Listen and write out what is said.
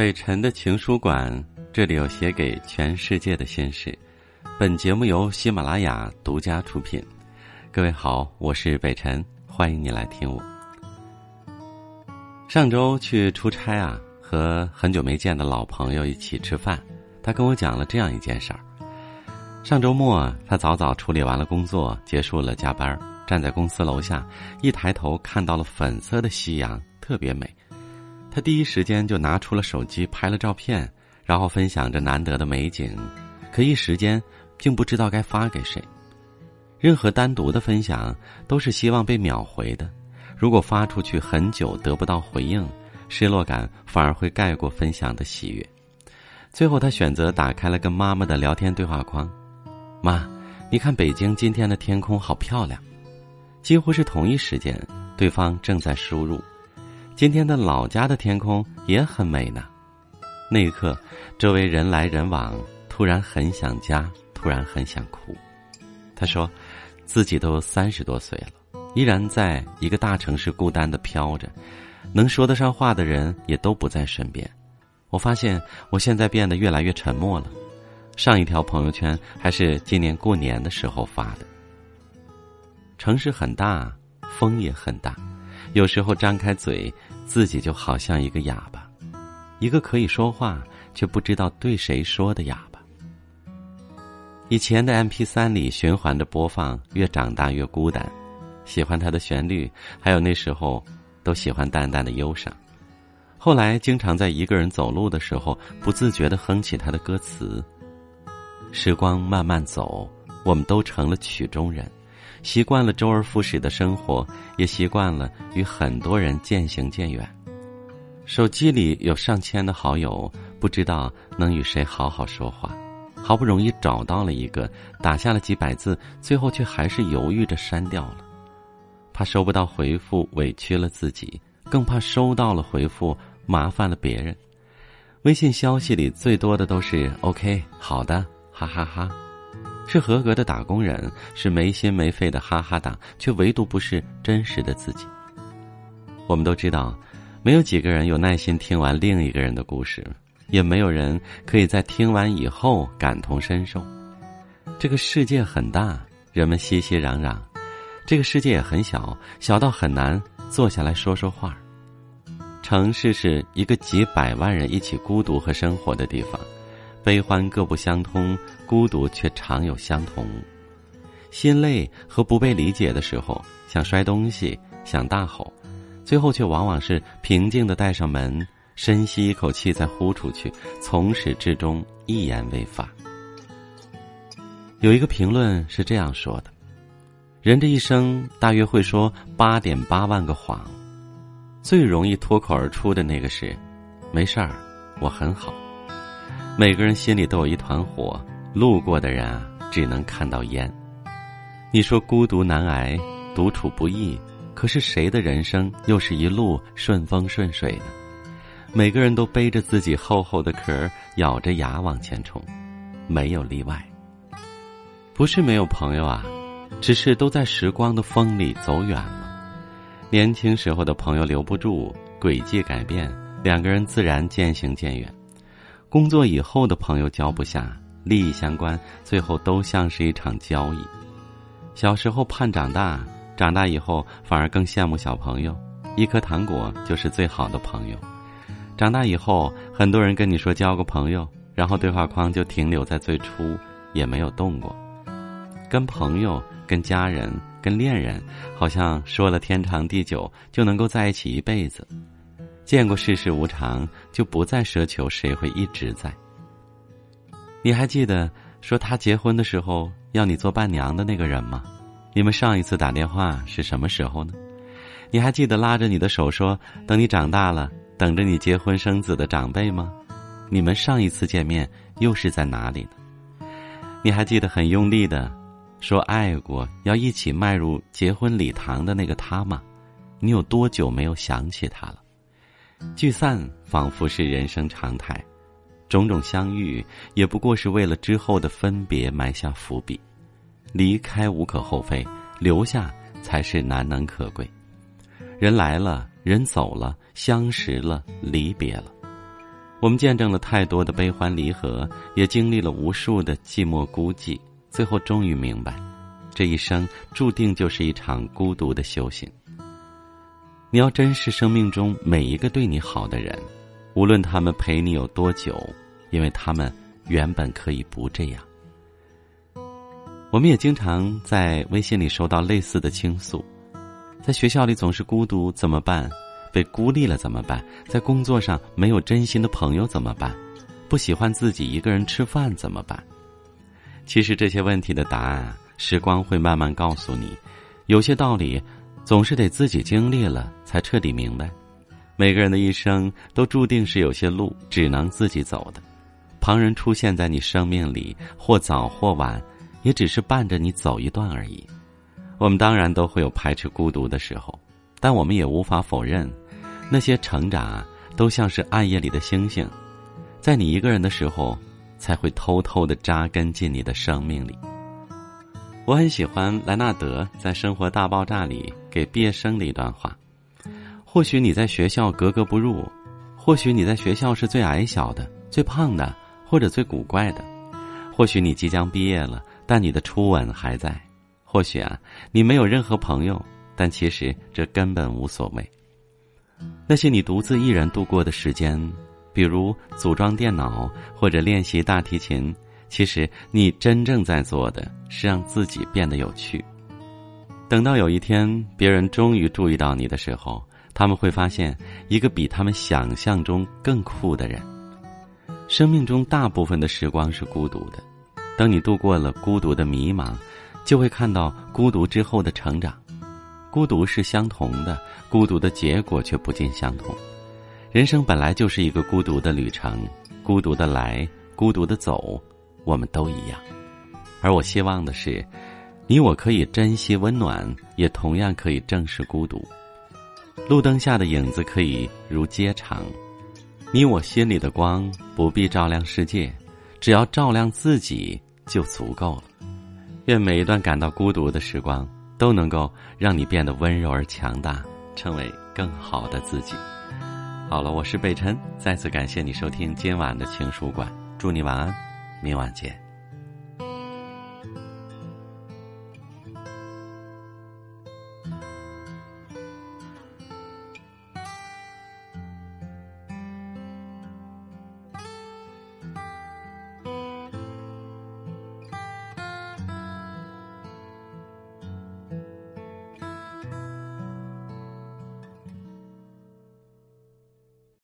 北辰的情书馆，这里有写给全世界的心事。本节目由喜马拉雅独家出品。各位好，我是北辰，欢迎你来听我。上周去出差啊，和很久没见的老朋友一起吃饭，他跟我讲了这样一件事儿。上周末，他早早处理完了工作，结束了加班，站在公司楼下，一抬头看到了粉色的夕阳，特别美。他第一时间就拿出了手机拍了照片，然后分享着难得的美景，可一时间并不知道该发给谁。任何单独的分享都是希望被秒回的，如果发出去很久得不到回应，失落感反而会盖过分享的喜悦。最后，他选择打开了跟妈妈的聊天对话框：“妈，你看北京今天的天空好漂亮。”几乎是同一时间，对方正在输入。今天的老家的天空也很美呢。那一刻，周围人来人往，突然很想家，突然很想哭。他说，自己都三十多岁了，依然在一个大城市孤单的飘着，能说得上话的人也都不在身边。我发现我现在变得越来越沉默了。上一条朋友圈还是今年过年的时候发的。城市很大，风也很大。有时候张开嘴，自己就好像一个哑巴，一个可以说话却不知道对谁说的哑巴。以前的 M P 三里循环的播放，越长大越孤单。喜欢它的旋律，还有那时候都喜欢淡淡的忧伤。后来经常在一个人走路的时候，不自觉的哼起他的歌词。时光慢慢走，我们都成了曲中人。习惯了周而复始的生活，也习惯了与很多人渐行渐远。手机里有上千的好友，不知道能与谁好好说话。好不容易找到了一个，打下了几百字，最后却还是犹豫着删掉了，怕收不到回复委屈了自己，更怕收到了回复麻烦了别人。微信消息里最多的都是 “OK”，好的，哈哈哈。是合格的打工人，是没心没肺的哈哈党，却唯独不是真实的自己。我们都知道，没有几个人有耐心听完另一个人的故事，也没有人可以在听完以后感同身受。这个世界很大，人们熙熙攘攘；这个世界也很小，小到很难坐下来说说话。城市是一个几百万人一起孤独和生活的地方。悲欢各不相通，孤独却常有相同。心累和不被理解的时候，想摔东西，想大吼，最后却往往是平静的带上门，深吸一口气再呼出去，从始至终一言未发。有一个评论是这样说的：人这一生大约会说八点八万个谎，最容易脱口而出的那个是“没事儿，我很好”。每个人心里都有一团火，路过的人啊，只能看到烟。你说孤独难挨，独处不易，可是谁的人生又是一路顺风顺水呢？每个人都背着自己厚厚的壳，咬着牙往前冲，没有例外。不是没有朋友啊，只是都在时光的风里走远了。年轻时候的朋友留不住，轨迹改变，两个人自然渐行渐远。工作以后的朋友交不下，利益相关，最后都像是一场交易。小时候盼长大，长大以后反而更羡慕小朋友，一颗糖果就是最好的朋友。长大以后，很多人跟你说交个朋友，然后对话框就停留在最初，也没有动过。跟朋友、跟家人、跟恋人，好像说了天长地久，就能够在一起一辈子。见过世事无常，就不再奢求谁会一直在。你还记得说他结婚的时候要你做伴娘的那个人吗？你们上一次打电话是什么时候呢？你还记得拉着你的手说等你长大了，等着你结婚生子的长辈吗？你们上一次见面又是在哪里呢？你还记得很用力的说爱过，要一起迈入结婚礼堂的那个他吗？你有多久没有想起他了？聚散仿佛是人生常态，种种相遇也不过是为了之后的分别埋下伏笔。离开无可厚非，留下才是难能可贵。人来了，人走了，相识了，离别了。我们见证了太多的悲欢离合，也经历了无数的寂寞孤寂，最后终于明白，这一生注定就是一场孤独的修行。你要珍视生命中每一个对你好的人，无论他们陪你有多久，因为他们原本可以不这样。我们也经常在微信里收到类似的倾诉，在学校里总是孤独怎么办？被孤立了怎么办？在工作上没有真心的朋友怎么办？不喜欢自己一个人吃饭怎么办？其实这些问题的答案，时光会慢慢告诉你。有些道理，总是得自己经历了才彻底明白。每个人的一生都注定是有些路只能自己走的，旁人出现在你生命里，或早或晚，也只是伴着你走一段而已。我们当然都会有排斥孤独的时候。但我们也无法否认，那些成长，都像是暗夜里的星星，在你一个人的时候，才会偷偷的扎根进你的生命里。我很喜欢莱纳德在《生活大爆炸》里给毕业生的一段话：或许你在学校格格不入，或许你在学校是最矮小的、最胖的，或者最古怪的；或许你即将毕业了，但你的初吻还在；或许啊，你没有任何朋友。但其实这根本无所谓。那些你独自一人度过的时间，比如组装电脑或者练习大提琴，其实你真正在做的是让自己变得有趣。等到有一天别人终于注意到你的时候，他们会发现一个比他们想象中更酷的人。生命中大部分的时光是孤独的，等你度过了孤独的迷茫，就会看到孤独之后的成长。孤独是相同的，孤独的结果却不尽相同。人生本来就是一个孤独的旅程，孤独的来，孤独的走，我们都一样。而我希望的是，你我可以珍惜温暖，也同样可以正视孤独。路灯下的影子可以如街长，你我心里的光不必照亮世界，只要照亮自己就足够了。愿每一段感到孤独的时光。都能够让你变得温柔而强大，成为更好的自己。好了，我是贝辰，再次感谢你收听今晚的情书馆，祝你晚安，明晚见。